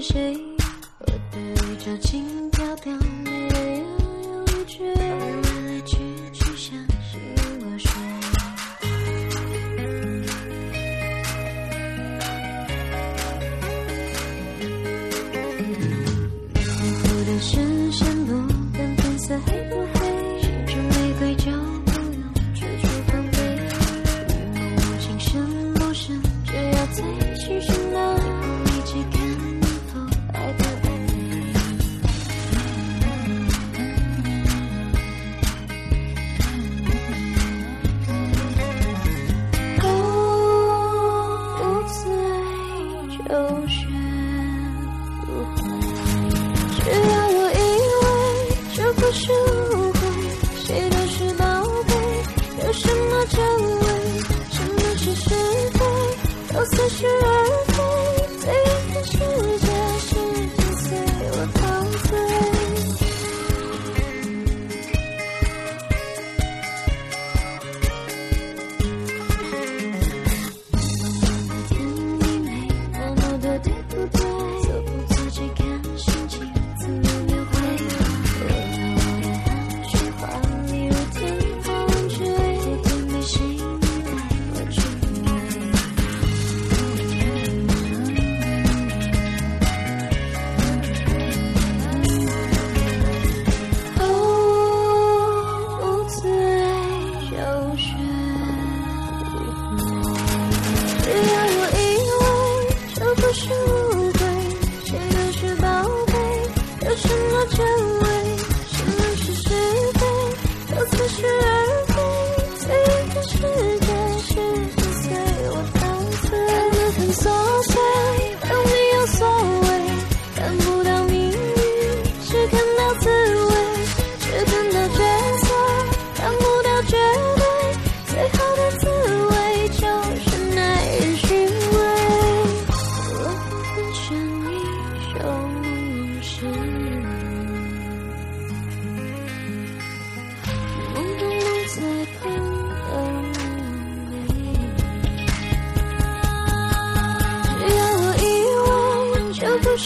是谁？sushi 什么真爱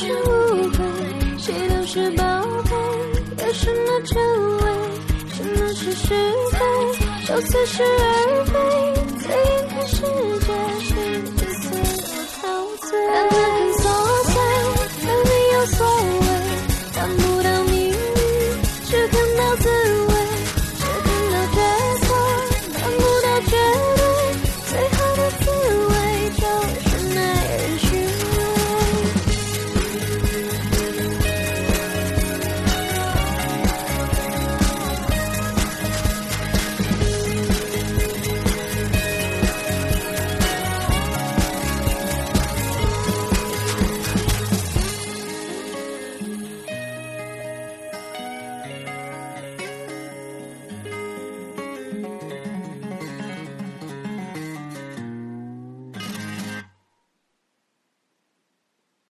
是误会，谁都是宝贝，有什么真伪？什么是是非？就似是而非，在样的世界？是最随我陶醉。